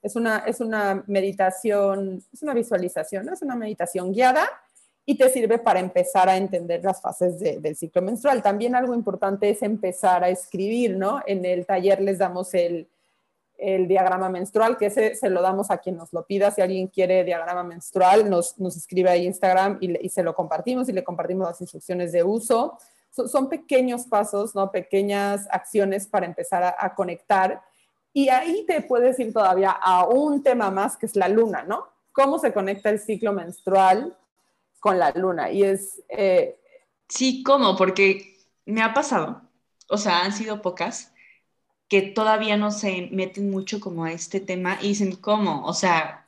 Es una, es una meditación, es una visualización, es una meditación guiada y te sirve para empezar a entender las fases del ciclo menstrual. También algo importante es empezar a escribir, ¿no? En el taller les damos el, el diagrama menstrual, que ese se lo damos a quien nos lo pida. Si alguien quiere diagrama menstrual, nos, nos escribe a Instagram y, se lo compartimos y le compartimos las instrucciones de uso son, pequeños pasos, ¿no? Pequeñas acciones para empezar a, conectar. Y ahí te puedes ir todavía a un tema más que es la luna, ¿no? ¿Cómo se conecta el ciclo menstrual con la luna? Y es... Eh, sí, ¿cómo? Porque me ha pasado, o sea, han sido pocas que todavía no se meten mucho como a este tema y dicen, ¿cómo? O sea,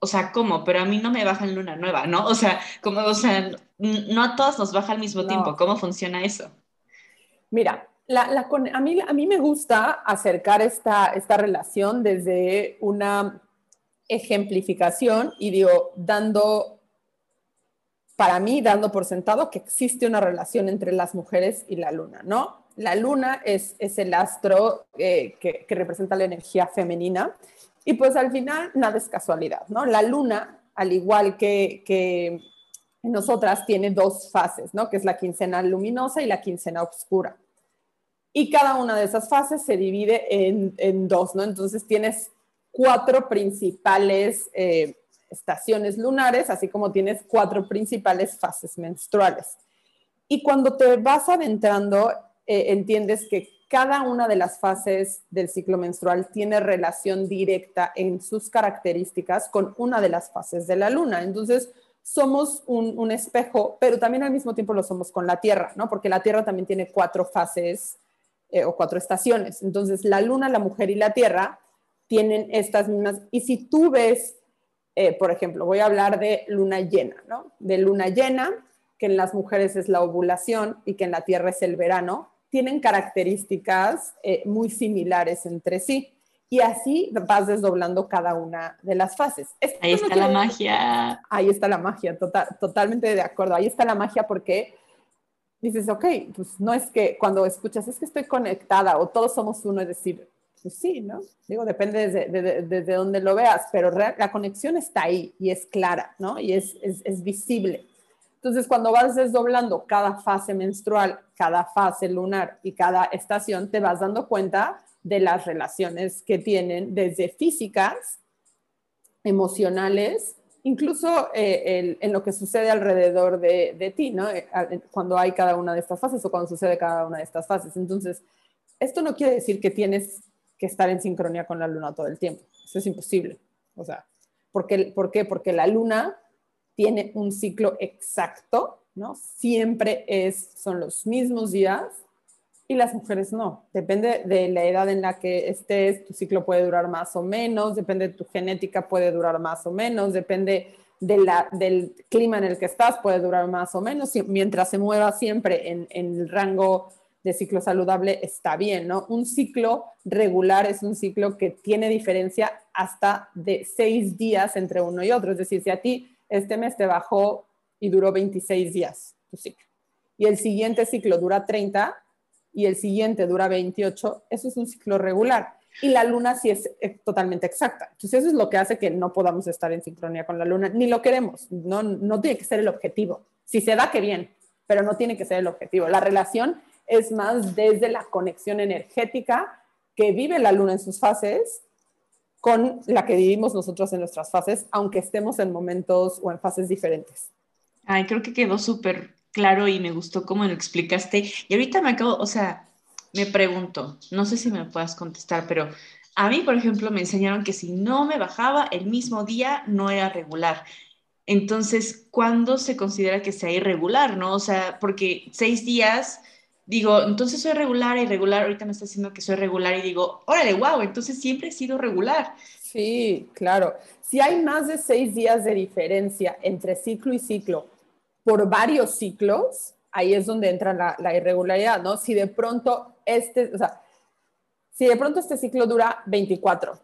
o sea, ¿cómo? Pero a mí no me baja en luna nueva, ¿no? O sea, como, o sea, no a todas nos baja al mismo tiempo. ¿Cómo funciona eso? Mira, la, a, mí, a mí me gusta acercar esta, esta relación desde una ejemplificación y digo, dando, para mí, dando por sentado que existe una relación entre las mujeres y la luna, ¿no? La luna es, es el astro eh, que, que representa la energía femenina y pues al final nada es casualidad, ¿no? La luna, al igual que, que nosotras, tiene dos fases, ¿no? Que es la quincena luminosa y la quincena oscura. Y cada una de esas fases se divide en, en dos, ¿no? Entonces tienes cuatro principales eh, estaciones lunares, así como tienes cuatro principales fases menstruales. Y cuando te vas adentrando, eh, entiendes que cada una de las fases del ciclo menstrual tiene relación directa en sus características con una de las fases de la luna. Entonces, somos un, espejo, pero también al mismo tiempo lo somos con la Tierra, ¿no? Porque la Tierra también tiene cuatro fases eh, o cuatro estaciones. Entonces, la Luna, la Mujer y la Tierra tienen estas mismas. Y si tú ves, eh, por ejemplo, voy a hablar de luna llena, ¿no? De luna llena, que en las mujeres es la ovulación y que en la Tierra es el verano, tienen características eh, muy similares entre sí. Y así vas desdoblando cada una de las fases. ahí está la magia. Ahí está la magia, total, totalmente de acuerdo. Ahí está la magia porque dices, ok, pues no es que cuando escuchas, es que estoy conectada o todos somos uno, es decir, pues sí, ¿no? Digo, depende desde, de, dónde lo veas, pero la conexión está ahí y es clara, ¿no? Y es, es, visible. Entonces, cuando vas desdoblando cada fase menstrual, cada fase lunar y cada estación, te vas dando cuenta de las relaciones que tienen desde físicas, emocionales, incluso eh, en lo que sucede alrededor de, ti, ¿no? Eh, cuando hay cada una de estas fases o cuando sucede cada una de estas fases. Entonces, esto no quiere decir que tienes que estar en sincronía con la luna todo el tiempo. Eso es imposible. O sea, ¿por qué? ¿Por qué? Porque la luna tiene un ciclo exacto, ¿no? Siempre es, son los mismos días y las mujeres no. Depende de la edad en la que estés, tu ciclo puede durar más o menos, depende de tu genética, puede durar más o menos, depende del clima en el que estás, puede durar más o menos, mientras se mueva siempre en el rango de ciclo saludable está bien, ¿no? Un ciclo regular es un ciclo que tiene diferencia hasta de seis días entre uno y otro. Es decir, si a ti este mes te bajó y duró 26 días tu ciclo, y el siguiente ciclo dura 30, y el siguiente dura 28, eso es un ciclo regular. Y la luna sí es, totalmente exacta. Entonces eso es lo que hace que no podamos estar en sincronía con la luna, ni lo queremos, no, no tiene que ser el objetivo. Si se da, que bien, pero no tiene que ser el objetivo. La relación es más desde la conexión energética que vive la luna en sus fases con la que vivimos nosotros en nuestras fases, aunque estemos en momentos o en fases diferentes. Ay, creo que quedó súper claro y me gustó cómo lo explicaste. Y ahorita me acabo, o sea, me pregunto, no sé si me puedas contestar, pero a mí, por ejemplo, me enseñaron que si no me bajaba el mismo día, no era regular. Entonces, ¿cuándo se considera que sea irregular, no? O sea, porque seis días, digo, entonces soy regular, irregular, ahorita me está diciendo que soy regular y digo, órale, wow, entonces siempre he sido regular. Sí, claro. Si hay más de seis días de diferencia entre ciclo y ciclo, por varios ciclos, ahí es donde entra la, irregularidad, ¿no? Si de pronto este, o sea, si de pronto este ciclo dura 24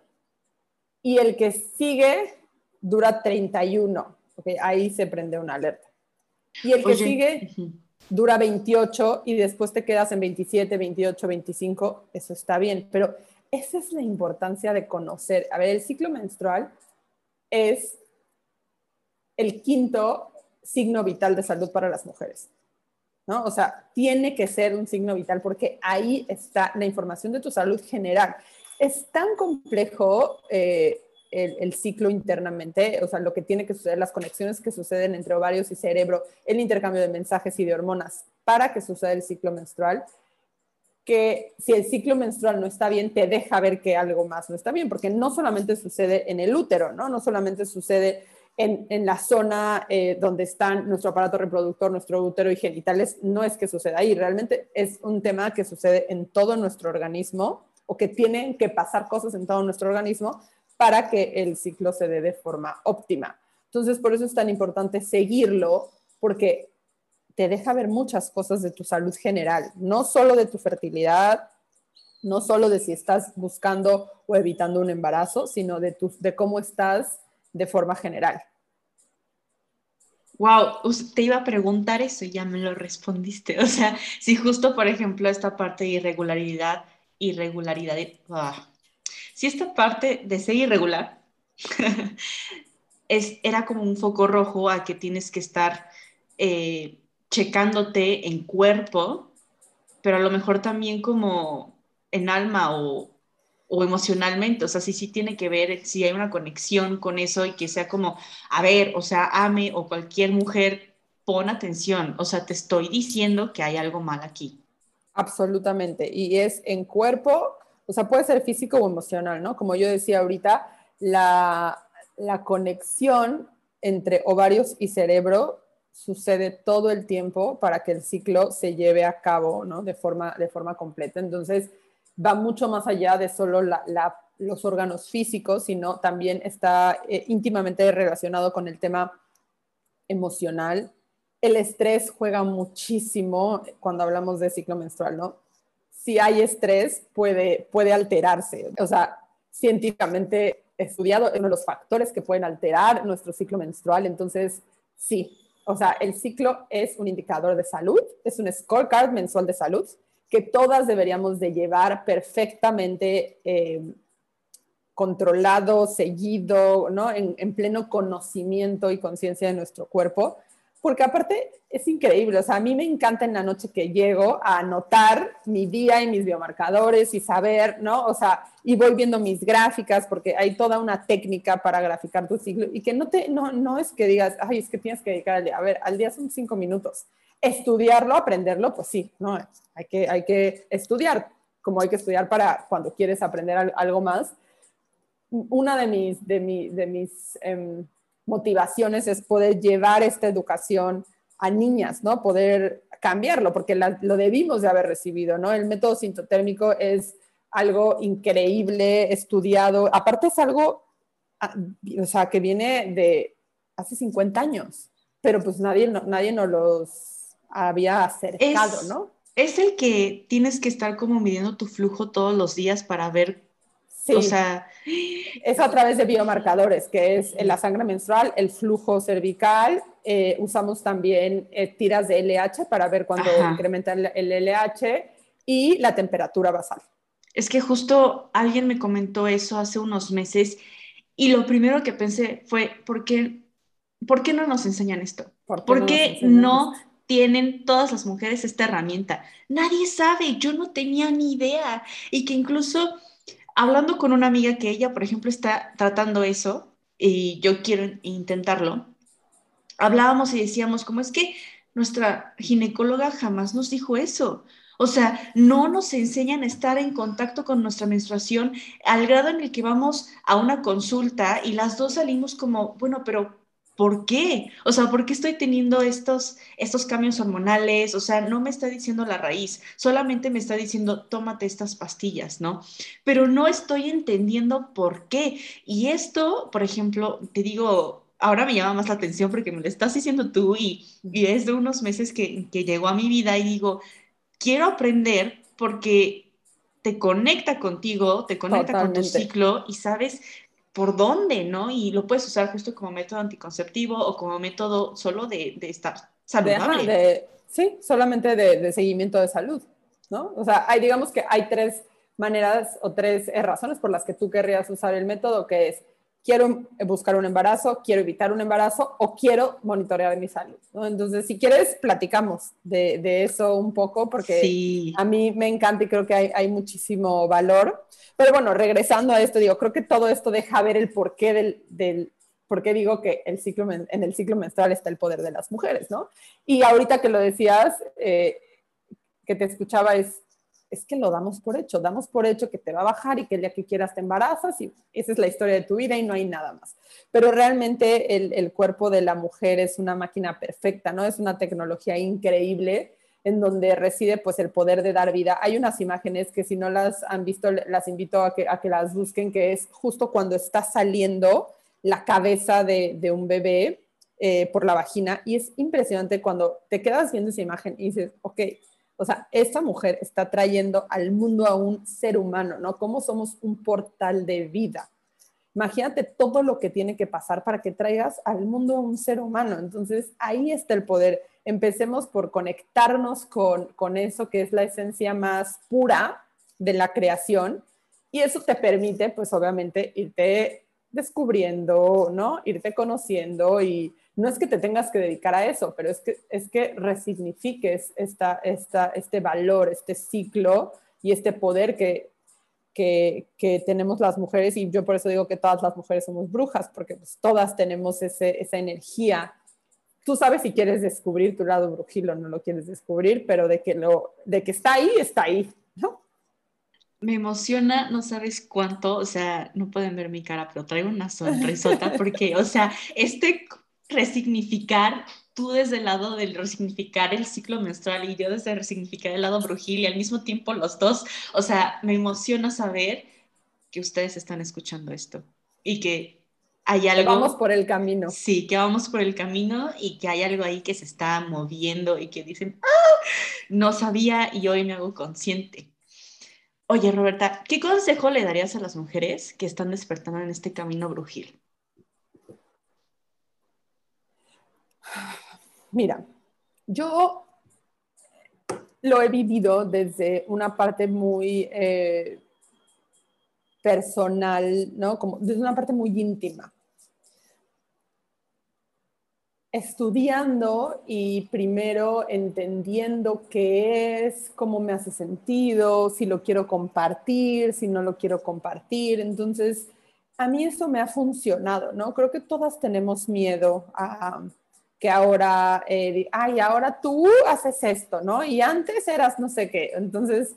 y el que sigue dura 31, okay, ahí se prende una alerta. Y el que sigue dura 28 y después te quedas en 27, 28, 25, eso está bien, pero esa es la importancia de conocer. A ver, el ciclo menstrual es el quinto signo vital de salud para las mujeres. ¿no? O sea, tiene que ser un signo vital porque ahí está la información de tu salud general. Es tan complejo eh, el, ciclo internamente, o sea, lo que tiene que suceder, las conexiones que suceden entre ovarios y cerebro, el intercambio de mensajes y de hormonas para que suceda el ciclo menstrual, que si el ciclo menstrual no está bien, te deja ver que algo más no está bien, porque no solamente sucede en el útero, ¿no? No solamente sucede en, la zona eh, donde están nuestro aparato reproductor, nuestro útero y genitales, no es que suceda ahí, realmente es un tema que sucede en todo nuestro organismo o que tienen que pasar cosas en todo nuestro organismo para que el ciclo se dé de forma óptima. Entonces, por eso es tan importante seguirlo, porque te deja ver muchas cosas de tu salud general, no solo de tu fertilidad, no solo de si estás buscando o evitando un embarazo, sino de, tu, de cómo estás de forma general. Wow, te iba a preguntar eso y ya me lo respondiste. [LAUGHS] O sea, si justo, por ejemplo, esta parte de irregularidad, irregularidad, ah, si esta parte de ser irregular [LAUGHS] es, era como un foco rojo a que tienes que estar eh, checándote en cuerpo, pero a lo mejor también como en alma o, o emocionalmente, o sea, sí, sí tiene que ver si hay una conexión con eso y que sea como, a ver, o sea, ame o cualquier mujer, pon atención, o sea, te estoy diciendo que hay algo mal aquí. Absolutamente, y es en cuerpo, o sea, puede ser físico o emocional, ¿no? Como yo decía ahorita, la, la conexión entre ovarios y cerebro sucede todo el tiempo para que el ciclo se lleve a cabo ¿no? de, forma, de forma completa. Entonces, va mucho más allá de solo los órganos físicos, sino también está eh, íntimamente relacionado con el tema emocional. El estrés juega muchísimo cuando hablamos de ciclo menstrual, ¿no? Si hay estrés, puede, puede alterarse. O sea, científicamente estudiado, es uno de los factores que pueden alterar nuestro ciclo menstrual. Entonces, sí, o sea, el ciclo es un indicador de salud, es un scorecard mensual de salud que todas deberíamos de llevar perfectamente eh, controlado, seguido, ¿no? En pleno conocimiento y conciencia de nuestro cuerpo, porque aparte es increíble, o sea, a mí me encanta en la noche que llego a anotar mi día y mis biomarcadores y saber, ¿no? O sea, y voy viendo mis gráficas porque hay toda una técnica para graficar tu ciclo y que no te, no, no es que digas, ay, es que tienes que dedicar al día, a ver, al día son cinco minutos. Estudiarlo, aprenderlo, pues sí, ¿no? Hay que, hay que estudiar, como hay que estudiar para cuando quieres aprender algo más. Una de mis, de, mi, de mis em, motivaciones es poder llevar esta educación a niñas, ¿no? Poder cambiarlo, porque lo debimos de haber recibido, ¿no? El método sintotérmico es algo increíble, estudiado, aparte es algo, ah, o sea, que viene de hace 50 años, pero pues nadie, nadie nos los había acercado, ¿no? Es el que tienes que estar como midiendo tu flujo todos los días para ver Sí. O sea, es a través de biomarcadores, que es la sangre menstrual, el flujo cervical. Eh, usamos también eh, tiras de LH para ver cuándo incrementa el, LH y la temperatura basal. Es que justo alguien me comentó eso hace unos meses y lo primero que pensé fue, ¿por qué, ¿por qué no nos enseñan esto? ¿Por qué, no, no tienen todas las mujeres esta herramienta? Nadie sabe, yo no tenía ni idea. Y que incluso hablando con una amiga que ella, por ejemplo, está tratando eso y yo quiero intentarlo, hablábamos y decíamos, ¿cómo es que nuestra ginecóloga jamás nos dijo eso? O sea, no nos enseñan a estar en contacto con nuestra menstruación al grado en el que vamos a una consulta y las dos salimos como, bueno, pero ¿por qué? O sea, ¿por qué estoy teniendo estos, estos cambios hormonales? O sea, no me está diciendo la raíz, solamente me está diciendo, tómate estas pastillas, ¿no? Pero no estoy entendiendo por qué. Y esto, por ejemplo, te digo, ahora me llama más la atención porque me lo estás diciendo tú y, y es de unos meses que, que llegó a mi vida y digo, quiero aprender porque te conecta contigo, te conecta con tu ciclo y sabes por dónde, ¿no? Y lo puedes usar justo como método anticonceptivo o como método solo de, de estar saludable. sí, solamente de, seguimiento de salud, ¿no? O sea, hay, digamos que hay tres maneras o tres razones por las que tú querrías usar el método, que es quiero buscar un embarazo, quiero evitar un embarazo o quiero monitorear mi salud. ¿no? Entonces, si quieres, platicamos de, de eso un poco porque a mí me encanta y creo que hay, hay, muchísimo valor. Pero bueno, regresando a esto, digo, creo que todo esto deja ver el porqué del, del por qué digo que el ciclo, en el ciclo menstrual está el poder de las mujeres, ¿no? Y ahorita que lo decías, eh, que te escuchaba es es que lo damos por hecho, damos por hecho que te va a bajar y que el día que quieras te embarazas y esa es la historia de tu vida y no hay nada más. Pero realmente el, cuerpo de la mujer es una máquina perfecta, ¿no? Es una tecnología increíble en donde reside pues el poder de dar vida. Hay unas imágenes que si no las han visto, las invito a que, a que las busquen, que es justo cuando está saliendo la cabeza de, un bebé eh, por la vagina y es impresionante cuando te quedas viendo esa imagen y dices, ok, o sea, esta mujer está trayendo al mundo a un ser humano, ¿no? Como somos un portal de vida. Imagínate todo lo que tiene que pasar para que traigas al mundo a un ser humano. Entonces, ahí está el poder. Empecemos por conectarnos con, con eso que es la esencia más pura de la creación. Y eso te permite, pues obviamente, irte descubriendo, ¿no? Irte conociendo y no es que te tengas que dedicar a eso, pero es que, es que resignifiques esta, esta, este valor, este ciclo y este poder que, que, tenemos las mujeres. Y yo por eso digo que todas las mujeres somos brujas, porque pues, todas tenemos ese, esa energía. Tú sabes si quieres descubrir tu lado brujil o no lo quieres descubrir, pero de que, lo, de que está ahí, está ahí, me emociona, no sabes cuánto, o sea, no pueden ver mi cara, pero traigo una sonrisota porque, o sea, este resignificar, tú desde el lado del resignificar el ciclo menstrual y yo desde resignificar el lado brujil y al mismo tiempo los dos. O sea, me emociona saber que ustedes están escuchando esto y que hay algo. Que vamos por el camino. Sí, que vamos por el camino y que hay algo ahí que se está moviendo y que dicen, ¡ah! No sabía y hoy me hago consciente. Oye, Roberta, ¿qué consejo le darías a las mujeres que están despertando en este camino brujil? Mira, yo lo he vivido desde una parte muy eh, personal, ¿no? Como desde una parte muy íntima. Estudiando y primero entendiendo qué es, cómo me hace sentido, si lo quiero compartir, si no lo quiero compartir. Entonces, a mí eso me ha funcionado, ¿no? Creo que todas tenemos miedo a que ahora, eh, ay, ahora tú haces esto, ¿no? Y antes eras no sé qué. Entonces,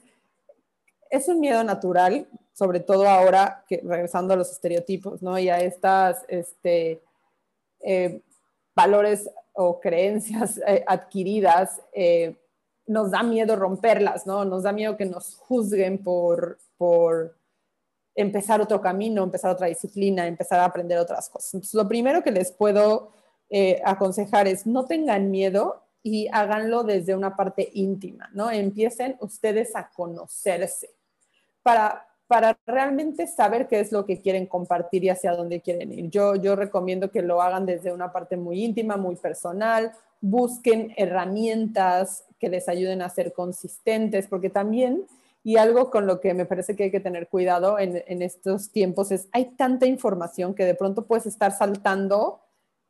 es un miedo natural, sobre todo ahora que regresando a los estereotipos, ¿no? Y a estas, este, eh, valores o creencias eh, adquiridas, nos da miedo romperlas, ¿no? Nos da miedo que nos juzguen por, por empezar otro camino, empezar otra disciplina, empezar a aprender otras cosas. Entonces, lo primero que les puedo eh, aconsejar es no tengan miedo y háganlo desde una parte íntima, ¿no? Empiecen ustedes a conocerse para, para realmente saber qué es lo que quieren compartir y hacia dónde quieren ir. Yo, yo recomiendo que lo hagan desde una parte muy íntima, muy personal, busquen herramientas que les ayuden a ser consistentes, porque también, y algo con lo que me parece que hay que tener cuidado en, en estos tiempos es, hay tanta información que de pronto puedes estar saltando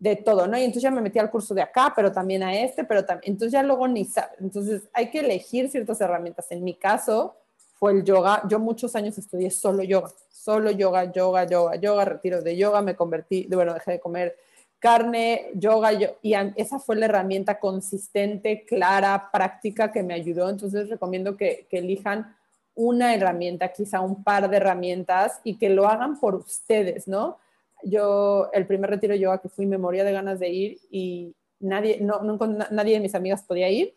de todo, ¿no? Y entonces ya me metí al curso de acá, pero también a este, pero también, entonces ya luego ni sabes. Entonces hay que elegir ciertas herramientas. En mi caso fue el yoga. Yo muchos años estudié solo yoga, solo yoga, yoga, yoga, yoga, retiro de yoga, me convertí, bueno, dejé de comer carne, yoga, yo, y esa fue la herramienta consistente, clara, práctica que me ayudó. Entonces recomiendo que, que elijan una herramienta, quizá un par de herramientas y que lo hagan por ustedes, ¿no? Yo el primer retiro yo a que fui me moría de ganas de ir y nadie, no, nadie de mis amigas podía ir.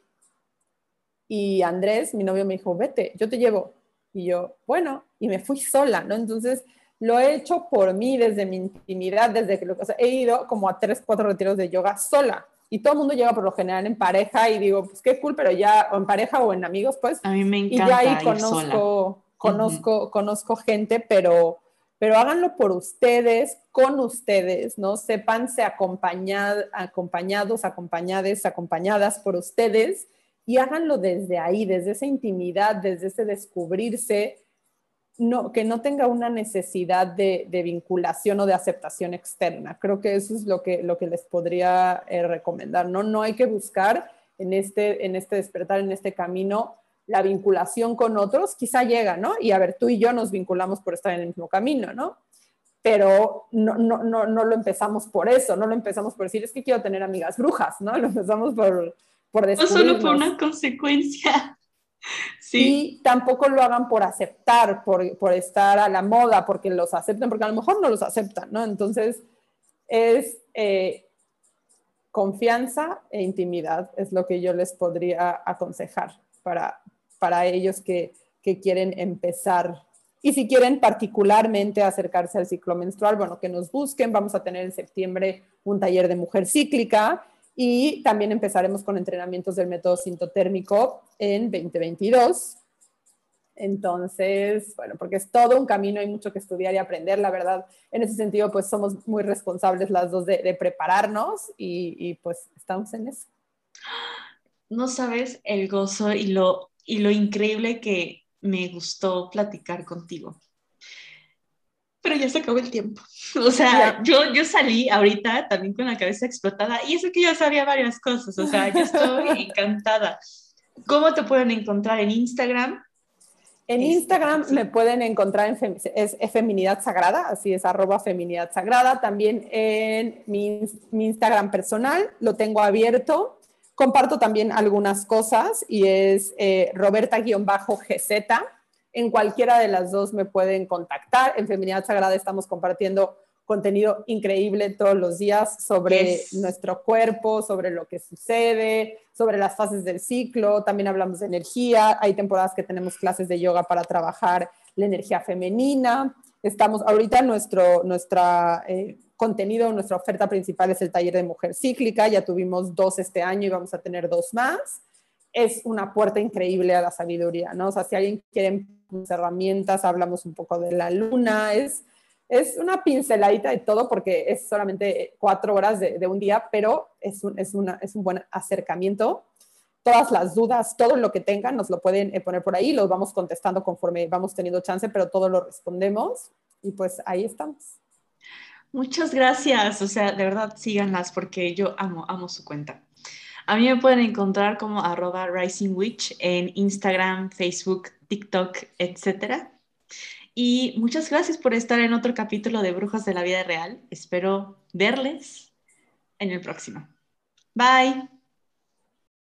Y Andrés, mi novio, me dijo, vete, yo te llevo. Y yo, bueno, y me fui sola, ¿no? Entonces, lo he hecho por mí desde mi intimidad, desde que lo, o sea, he ido como a tres, cuatro retiros de yoga sola. Y todo el mundo llega por lo general en pareja y digo, pues qué cool, pero ya, o en pareja o en amigos, pues. A mí me encanta. Y ya ahí conozco, conozco, conozco gente, pero pero háganlo por ustedes, con ustedes, ¿no? Sépanse acompañados, acompañadas, acompañadas por ustedes y háganlo desde ahí, desde esa intimidad, desde ese descubrirse, no, que no tenga una necesidad de, vinculación o de aceptación externa. Creo que eso es lo que, lo que les podría eh, recomendar, ¿no? No hay que buscar en este, en este despertar, en este camino, la vinculación con otros, quizá llega, ¿no? Y a ver, tú y yo nos vinculamos por estar en el mismo camino, ¿no? Pero no, no, no, no lo empezamos por eso, no lo empezamos por decir, es que quiero tener amigas brujas, ¿no? [LAUGHS] Lo empezamos por, por No solo por una consecuencia. [LAUGHS] Sí. Y tampoco lo hagan por aceptar, por, por estar a la moda, porque los acepten, porque a lo mejor no los aceptan, ¿no? Entonces, es eh, confianza e intimidad, es lo que yo les podría aconsejar para, para ellos que, quieren empezar. Y si quieren particularmente acercarse al ciclo menstrual, bueno, que nos busquen. Vamos a tener en septiembre un taller de mujer cíclica y también empezaremos con entrenamientos del método sintotérmico en 2022. Entonces, bueno, porque es todo un camino, hay mucho que estudiar y aprender, la verdad. En ese sentido, pues somos muy responsables las dos de, prepararnos y, y, pues estamos en eso. No sabes el gozo y lo y lo increíble que me gustó platicar contigo. Pero ya se acabó el tiempo. [LAUGHS] O sea, yo, yo salí ahorita también con la cabeza explotada y eso que ya sabía varias cosas. O sea, yo estoy [LAUGHS] encantada. ¿Cómo te pueden encontrar en Instagram? En este, Instagram me pueden encontrar en es, Feminidad Sagrada, así es, arroba Feminidad Sagrada. También en mi, mi Instagram personal lo tengo abierto Comparto también algunas cosas y es eh, Roberta-GZ. En cualquiera de las dos me pueden contactar. En Feminidad Sagrada estamos compartiendo contenido increíble todos los días sobre nuestro cuerpo, sobre lo que sucede, sobre las fases del ciclo. También hablamos de energía. Hay temporadas que tenemos clases de yoga para trabajar la energía femenina. Estamos ahorita nuestro nuestra, eh, contenido, nuestra oferta principal es el taller de mujer cíclica. Ya tuvimos dos este año y vamos a tener dos más. Es una puerta increíble a la sabiduría, ¿no? O sea, si alguien quiere herramientas, hablamos un poco de la luna, es es una pinceladita de todo porque es solamente cuatro horas de, un día, pero es un, es, una, es un buen acercamiento. Todas las dudas, todo lo que tengan, nos lo pueden eh, poner por ahí, los vamos contestando conforme vamos teniendo chance, pero todo lo respondemos y pues ahí estamos. Muchas gracias, o sea, de verdad síganlas porque yo amo, amo su cuenta. A mí me pueden encontrar como arroba Rising Witch en Instagram, Facebook, TikTok, etcétera. Y muchas gracias por estar en otro capítulo de Brujas de la Vida Real. Espero verles en el próximo. Bye.